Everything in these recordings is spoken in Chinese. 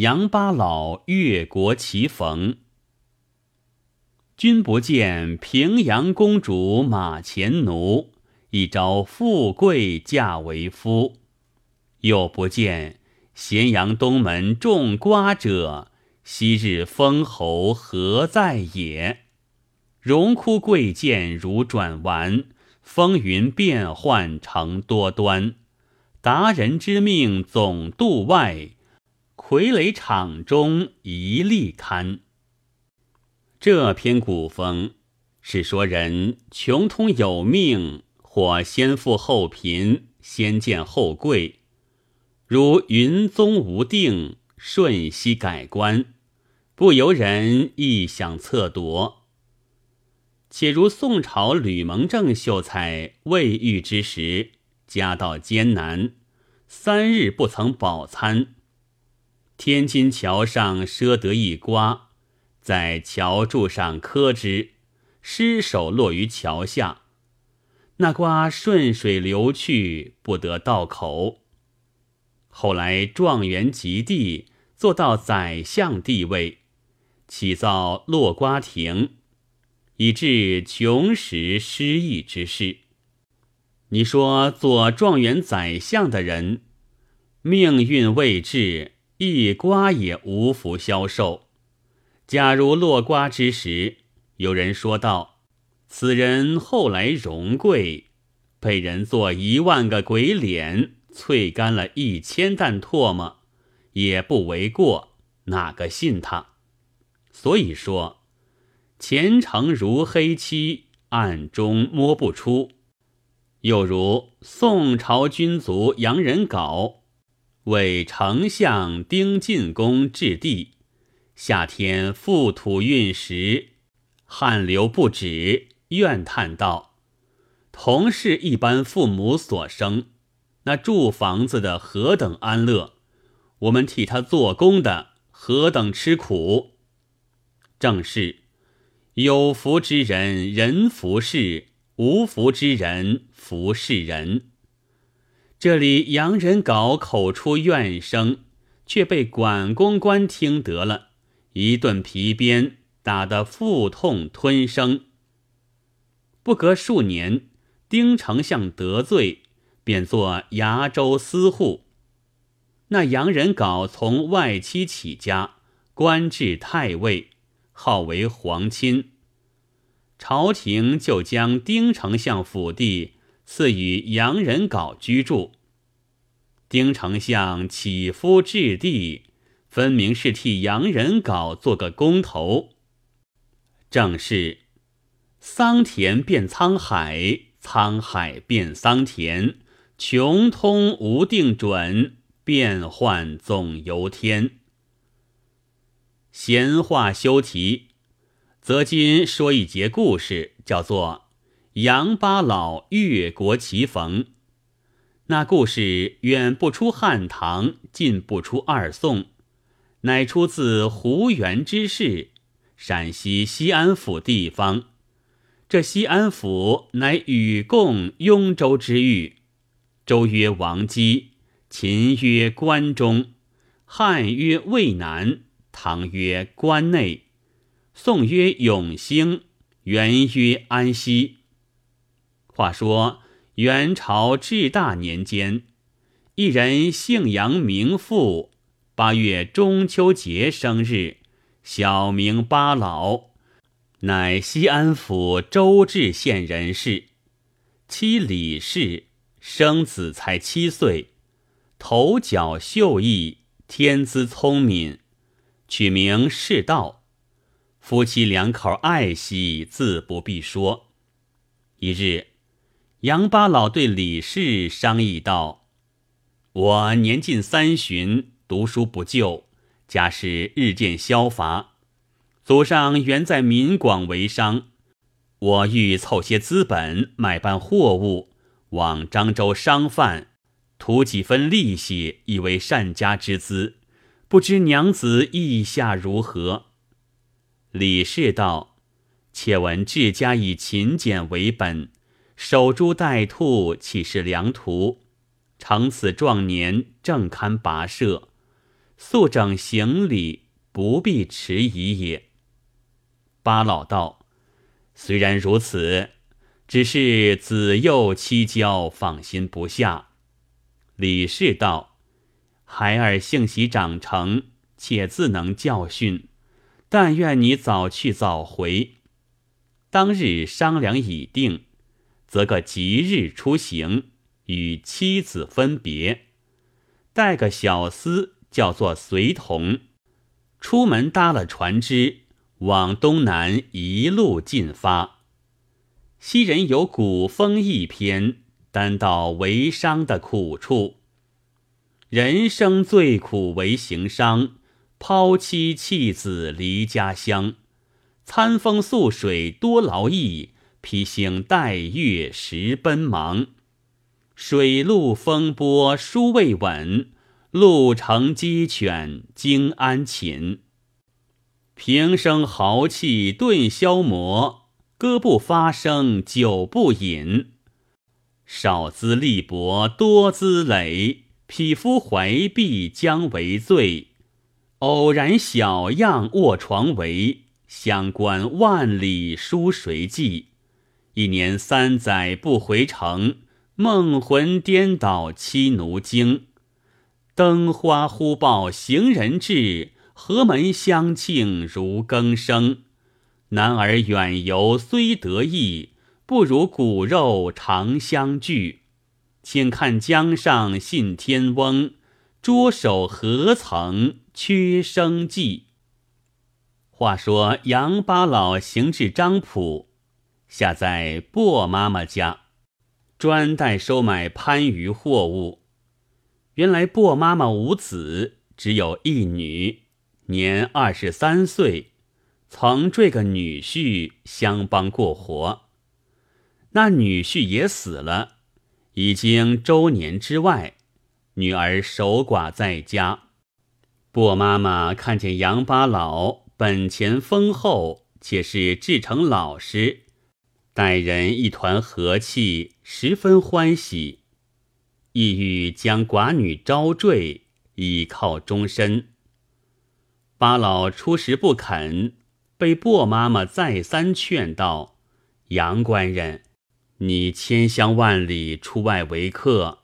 杨八老越国齐逢。君不见平阳公主马前奴，一朝富贵嫁为夫；又不见咸阳东门种瓜者，昔日封侯何在也？荣枯贵贱如转丸，风云变幻成多端。达人之命总度外，傀儡场中一力堪。这篇古风是说人穷通有命，或先富后贫，先贱后贵，如云宗无定，瞬息改观，不由人臆想测夺。且如宋朝吕蒙正秀才未遇之时，家道艰难，三日不曾饱餐，天津桥上赊得一瓜。在桥柱上磕之，失手落于桥下。那瓜顺水流去，不得到口。后来状元及第，做到宰相地位，起造落瓜亭，以致穷时失意之事。你说做状元宰相的人，命运未至，一瓜也无福消受。假如落瓜之时，有人说道：“此人后来荣贵，被人做一万个鬼脸，淬干了一千担唾沫，也不为过。”哪个信他？所以说，前程如黑漆，暗中摸不出。又如宋朝君卒杨仁杲为丞相丁进公置地。夏天覆土运石，汗流不止，怨叹道：“同是一般父母所生，那住房子的何等安乐，我们替他做工的何等吃苦。”正是有福之人人服侍，无福之人服侍人。这里洋人稿口出怨声，却被管公官听得了。一顿皮鞭打得腹痛吞声。不隔数年，丁丞相得罪，便做崖州司户。那洋人稿从外戚起家，官至太尉，号为皇亲。朝廷就将丁丞相府地赐予洋人稿居住。丁丞相起夫置地。分明是替洋人稿做个工头。正是桑田变沧海，沧海变桑田，穷通无定准，变幻总由天。闲话休提，则今说一节故事，叫做《杨八老越国齐逢》。那故事远不出汉唐，近不出二宋。乃出自胡元之事，陕西西安府地方。这西安府乃与共雍州之域，周曰王姬，秦曰关中，汉曰渭南，唐曰关内，宋曰永兴，元曰安西。话说元朝至大年间，一人姓杨，名富。八月中秋节生日，小名八老，乃西安府周至县人士。妻李氏生子才七岁，头角秀逸，天资聪敏，取名世道。夫妻两口爱惜，自不必说。一日，杨八老对李氏商议道：“我年近三旬。”读书不就，家事日渐消乏。祖上原在闽广为商，我欲凑些资本，买办货物，往漳州商贩，图几分利息，以为善家之资。不知娘子意下如何？李氏道：“且闻治家以勤俭为本，守株待兔，岂是良途？乘此壮年，正堪跋涉。”速整行李，不必迟疑也。八老道：“虽然如此，只是子幼妻娇，放心不下。”李氏道：“孩儿幸喜长成，且自能教训。但愿你早去早回。当日商量已定，择个吉日出行，与妻子分别。”带个小厮叫做随同，出门搭了船只，往东南一路进发。昔人有古风一篇，单道为商的苦处。人生最苦为行商，抛妻弃子离家乡，餐风宿水多劳役，披星戴月十奔忙。水陆风波殊未稳，路程鸡犬惊安寝。平生豪气顿消磨，歌不发声酒不饮。少资力薄多资累，匹夫怀璧将为罪。偶然小样卧床围，相关万里书谁记？一年三载不回城。梦魂颠倒妻奴惊，灯花忽报行人至，何门相庆如更生。男儿远游虽得意，不如骨肉常相聚。请看江上信天翁，捉手何曾缺生计？话说杨八老行至张浦，下在薄妈妈家。专待收买番禺货物。原来薄妈妈无子，只有一女，年二十三岁，曾缀个女婿相帮过活。那女婿也死了，已经周年之外，女儿守寡在家。薄妈妈看见杨八老本钱丰厚，且是至诚老实。待人一团和气，十分欢喜，意欲将寡女招赘，以靠终身。八老初时不肯，被薄妈妈再三劝道：“杨官人，你千乡万里出外为客，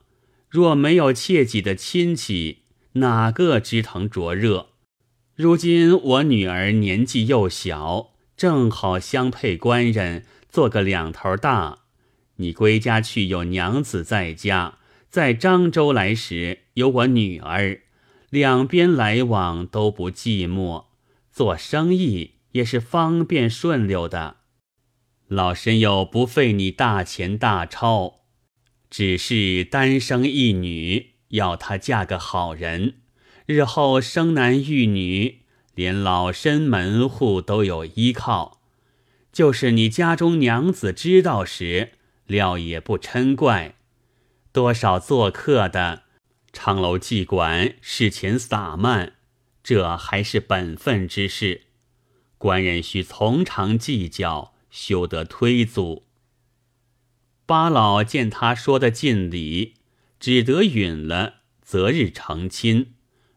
若没有切己的亲戚，哪个知疼灼热？如今我女儿年纪又小，正好相配官人。”做个两头大，你归家去有娘子在家，在漳州来时有我女儿，两边来往都不寂寞，做生意也是方便顺溜的。老身又不费你大钱大钞，只是单生一女，要她嫁个好人，日后生男育女，连老身门户都有依靠。就是你家中娘子知道时，料也不嗔怪。多少做客的，昌楼妓馆事前撒漫，这还是本分之事。官人须从长计较，休得推阻。八老见他说的尽理，只得允了，择日成亲，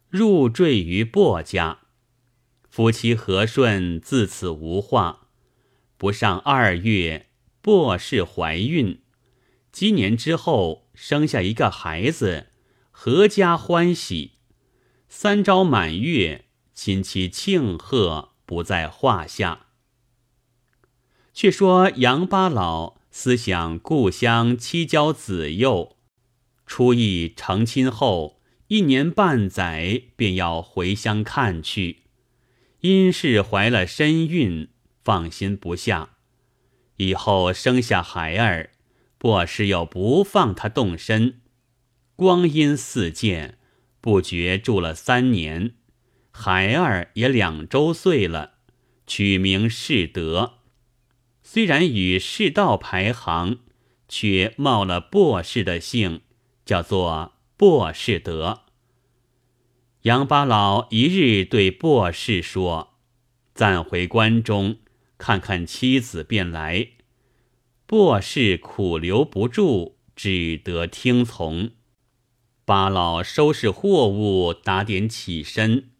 入赘于薄家。夫妻和顺，自此无话。不上二月，薄氏怀孕，几年之后生下一个孩子，阖家欢喜。三朝满月，亲戚庆贺不在话下。却说杨八老思想故乡妻娇子幼，初一成亲后一年半载，便要回乡看去，因是怀了身孕。放心不下，以后生下孩儿，薄氏又不放他动身。光阴似箭，不觉住了三年，孩儿也两周岁了，取名世德。虽然与世道排行，却冒了博士的姓，叫做博士德。杨八老一日对博士说：“暂回关中。”看看妻子便来，薄氏苦留不住，只得听从。八老收拾货物，打点起身，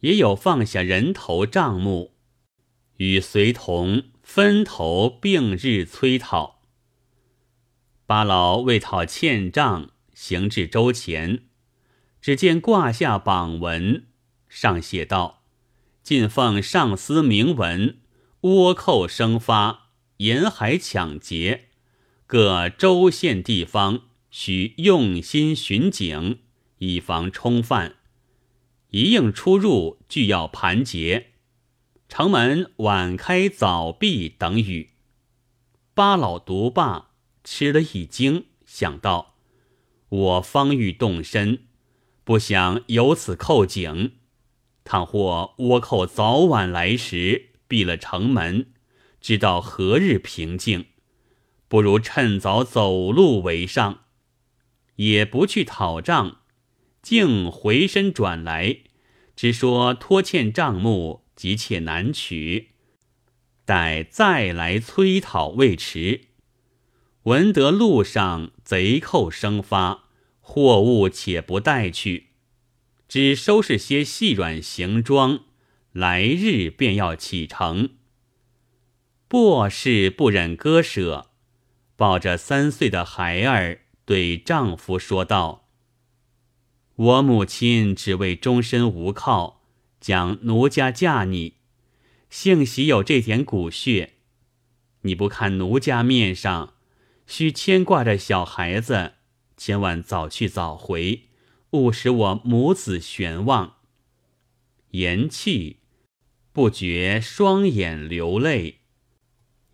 也有放下人头账目，与随同分头并日催讨。八老为讨欠账，行至周前，只见挂下榜文，上写道：“进奉上司明文，倭寇生发，沿海抢劫，各州县地方需用心巡警，以防冲犯。一应出入俱要盘结。城门晚开早闭等语。”八老独霸。吃了一惊，想到我方欲动身，不想由此扣警。倘或倭寇早晚来时，闭了城门，知道何日平静？不如趁早走路为上，也不去讨账，竟回身转来，只说拖欠账目急切难取，待再来催讨未迟。闻得路上贼寇生发，货物且不带去，只收拾些细软行装，来日便要启程。薄氏不忍割舍，抱着三岁的孩儿，对丈夫说道：“我母亲只为终身无靠，将奴家嫁你，幸喜有这点骨血。你不看奴家面上。”需牵挂着小孩子，千万早去早回，勿使我母子悬望。言讫，不觉双眼流泪。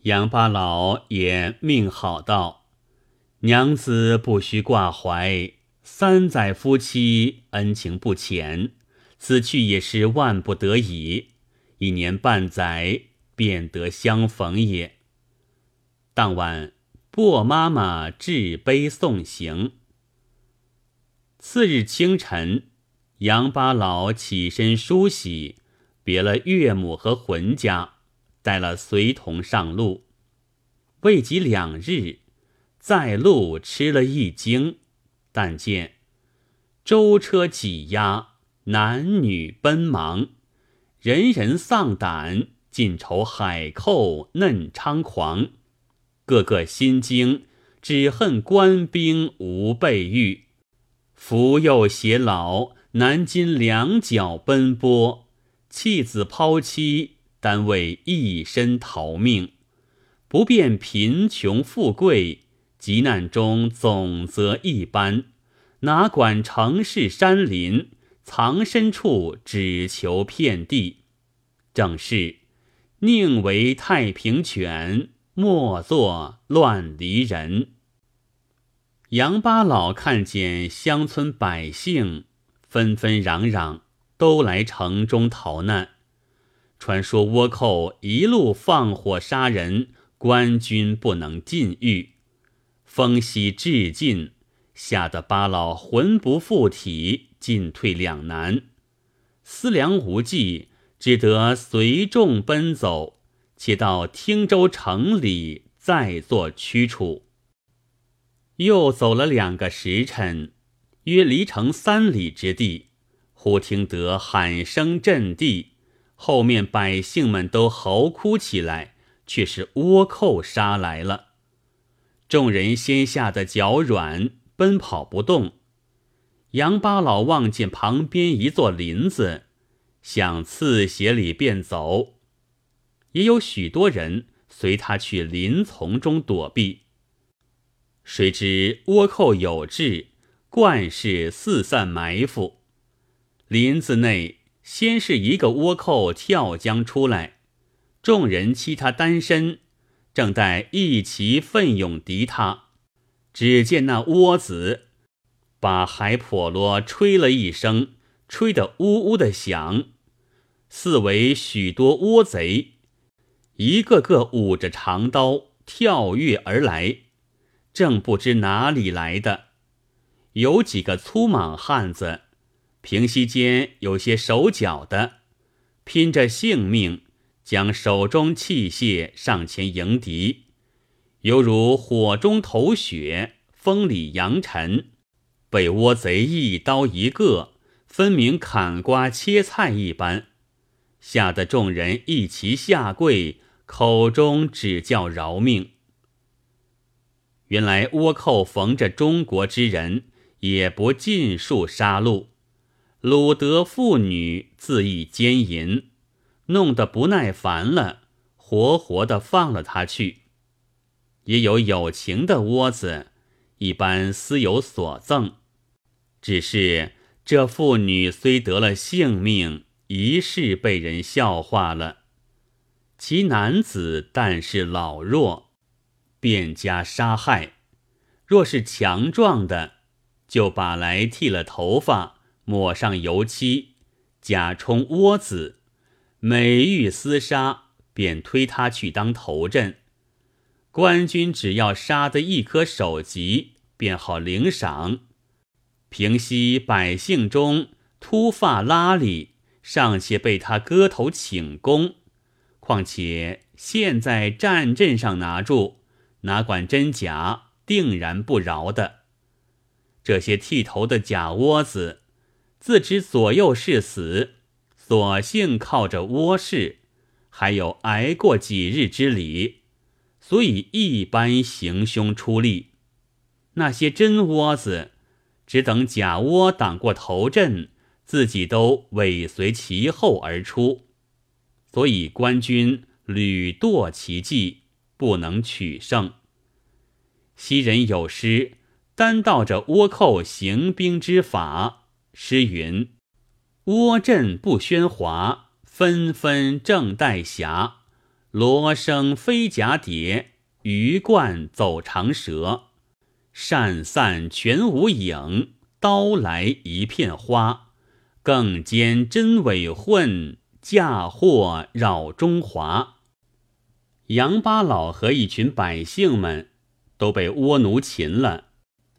杨八老也命好道：“娘子不须挂怀，三载夫妻恩情不浅，此去也是万不得已。一年半载便得相逢也。”当晚。薄妈妈置杯送行。次日清晨，杨八老起身梳洗，别了岳母和浑家，带了随同上路。未及两日，在路吃了一惊，但见舟车挤压，男女奔忙，人人丧胆，尽愁海寇嫩猖狂。个个心惊，只恨官兵无备御，扶幼携老，南京两脚奔波，弃子抛妻，单为一身逃命。不辨贫穷富贵，急难中总则一般，哪管城市山林，藏身处只求遍地。正是宁为太平犬。莫作乱离人。杨八老看见乡村百姓纷纷攘攘，都来城中逃难。传说倭寇一路放火杀人，官军不能进狱，风息至尽，吓得八老魂不附体，进退两难，思量无计，只得随众奔走。且到汀州城里再做驱除。又走了两个时辰，约离城三里之地，忽听得喊声震地，后面百姓们都嚎哭起来，却是倭寇杀来了。众人先吓得脚软，奔跑不动。杨八老望见旁边一座林子，想刺鞋里便走。也有许多人随他去林丛中躲避。谁知倭寇有志，惯是四散埋伏。林子内先是一个倭寇跳江出来，众人欺他单身，正待一齐奋勇敌他，只见那倭子把海婆罗吹了一声，吹得呜呜的响，四围许多倭贼。一个个舞着长刀跳跃而来，正不知哪里来的。有几个粗莽汉子，平息间有些手脚的，拼着性命将手中器械上前迎敌，犹如火中投雪，风里扬尘，被倭贼一刀一个，分明砍瓜切菜一般，吓得众人一齐下跪，口中只叫饶命。原来倭寇逢着中国之人，也不尽数杀戮，鲁得妇女，恣意奸淫，弄得不耐烦了，活活的放了他去。也有有情的窝子，一般私有所赠。只是这妇女虽得了性命，一世被人笑话了。其男子但是老弱，便加杀害；若是强壮的，就把来剃了头发，抹上油漆，假充窝子，每遇厮杀，便推他去当头阵。官军只要杀得一颗首级，便好领赏。平息百姓中秃发拉里，尚且被他割头请功，况且现在战阵上拿住，哪管真假，定然不饶的。这些剃头的假窝子，自知左右是死，索性靠着窝室，还有挨过几日之礼，所以一般行凶出力。那些真窝子。只等假倭挡过头阵，自己都尾随其后而出，所以官军屡堕其计，不能取胜。昔人有诗，单道着倭寇行兵之法。诗云：“倭阵不喧哗，纷纷正带霞。锣声飞甲叠，鱼贯走长蛇。”扇散全无影，刀来一片花。更兼真伪混，嫁祸扰中华。杨八老和一群百姓们都被倭奴擒了，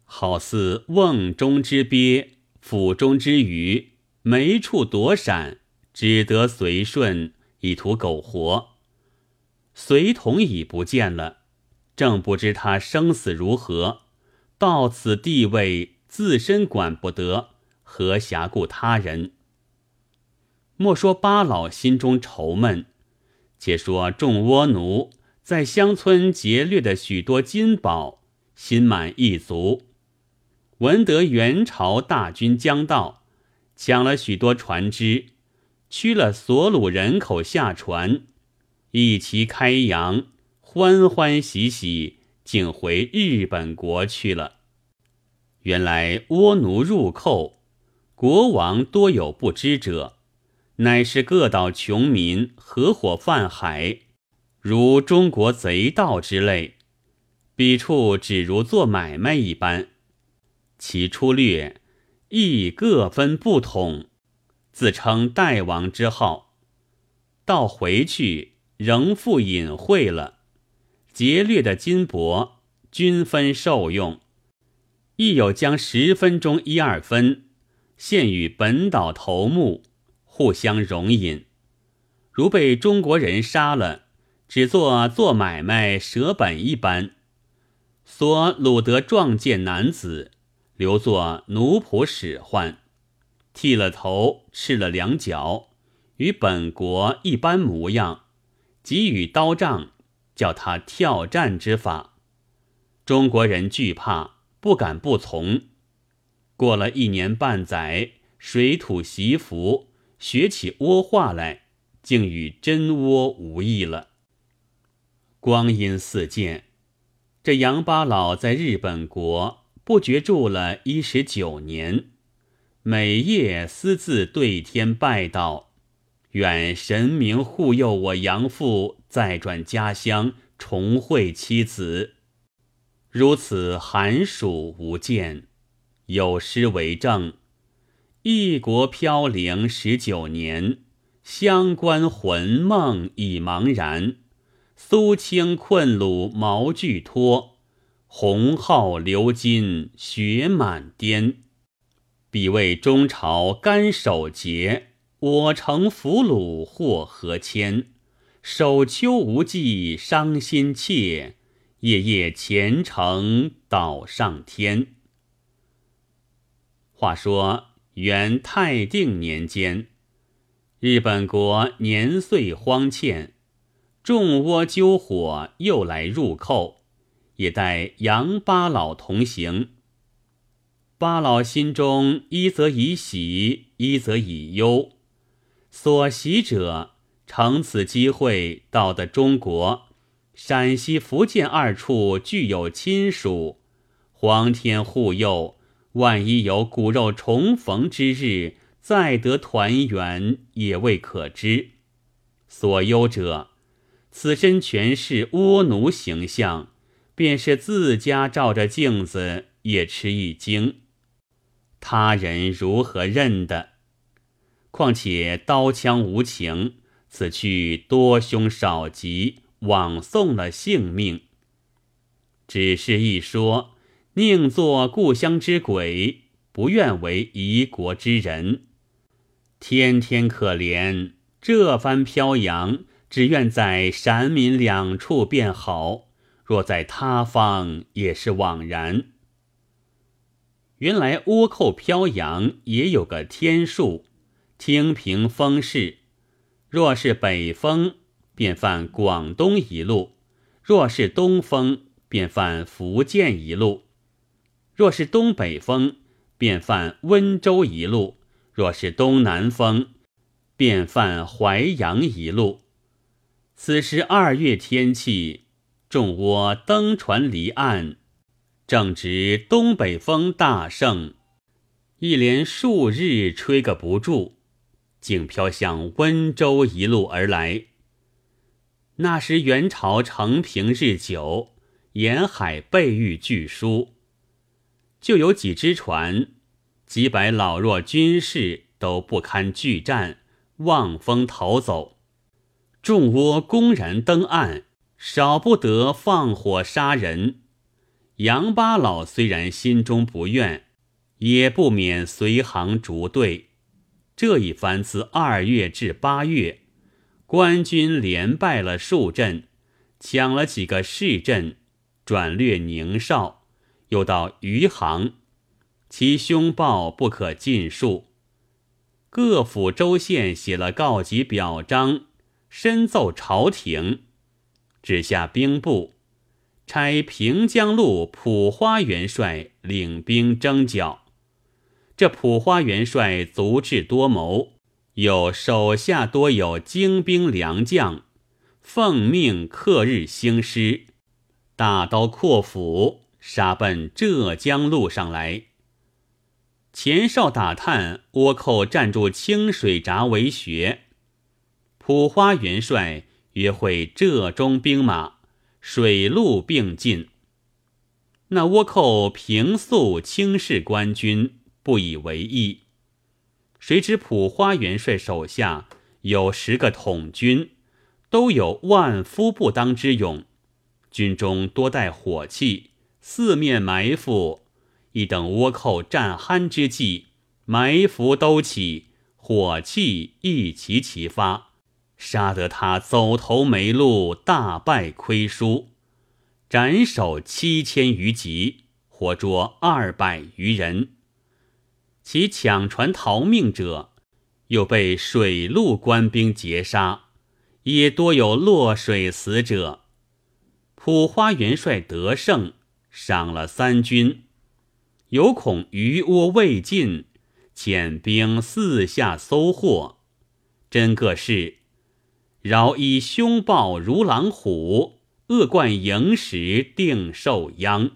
好似瓮中之鳖，府中之鱼，没处躲闪，只得随顺，以图苟活。随同已不见了，正不知他生死如何。到此地位，自身管不得，何暇顾他人？莫说八老心中愁闷，且说众倭奴在乡村劫掠的许多金宝，心满意足。闻得元朝大军将到，抢了许多船只，驱了所掳人口下船，一齐开洋，欢欢喜喜。竟回日本国去了。原来倭奴入寇，国王多有不知者，乃是各岛穷民合伙犯海，如中国贼盗之类。彼处只如做买卖一般，其出略亦各分不统，自称代王之号，到回去仍复隐晦了。劫掠的金帛均分受用，亦有将十分中一二分献与本岛头目，互相容饮。如被中国人杀了，只做做买卖舍本一般。所掳得壮健男子，留作奴仆使唤，剃了头，赤了两脚，与本国一般模样，给予刀杖。叫他跳战之法，中国人惧怕，不敢不从。过了一年半载，水土习服，学起倭话来，竟与真倭无异了。光阴似箭，这杨八老在日本国不觉住了一十九年，每夜私自对天拜道。愿神明护佑我杨父再转家乡，重会妻子。如此寒暑无间，有诗为证：异国飘零十九年，乡关魂梦已茫然。苏青困虏毛具脱，红号流金雪满颠。彼为中朝干守节。我乘俘虏或何谦，守秋无忌伤心切，夜夜虔诚祷上天。话说元泰定年间，日本国年岁荒欠，众倭揪火又来入寇，也带杨八老同行。八老心中一则以喜，一则以忧。所喜者，乘此机会到的中国，陕西、福建二处具有亲属，皇天护佑。万一有骨肉重逢之日，再得团圆，也未可知。所忧者，此身全是倭奴形象，便是自家照着镜子也吃一惊。他人如何认的？况且刀枪无情，此去多凶少吉，枉送了性命。只是一说。宁做故乡之鬼，不愿为夷国之人。天天可怜，这番飘扬，只愿在陕闽两处便好。若在他方，也是枉然。原来倭寇飘扬也有个天数，听凭风势。若是北风，便犯广东一路；若是东风，便犯福建一路。若是东北风，便犯温州一路；若是东南风，便犯淮阳一路。此时二月天气，众倭登船离岸，正值东北风大盛，一连数日吹个不住，竟飘向温州一路而来。那时元朝承平日久，沿海备御巨殊。就有几只船，几百老弱军士都不堪巨战，望风逃走。众倭公然登岸，少不得放火杀人。杨八老虽然心中不愿，也不免随行逐队。这一番自二月至八月，官军连败了数阵，抢了几个市镇，转略宁绍。又到余杭，其凶暴不可尽数。各府州县写了告急表彰，申奏朝廷，指下兵部，差平江路普花元帅领兵征剿。这普花元帅足智多谋，又手下多有精兵良将，奉命克日兴师，大刀阔斧。杀奔浙江路上来。前哨打探，倭寇占住清水闸为穴。普花元帅约会浙中兵马，水陆并进。那倭寇平素轻视官军，不以为意。谁知普花元帅手下有十个统军，都有万夫不当之勇，军中多带火器。四面埋伏，一等倭寇战酣之际，埋伏都起，火器一齐齐发，杀得他走投没路，大败亏输，斩首七千余级，活捉二百余人。其抢船逃命者，又被水陆官兵截杀，也多有落水死者。普花元帅得胜。赏了三军，有恐余窝未尽，遣兵四下搜获。真个是饶以凶暴如狼虎，恶贯盈时定受殃。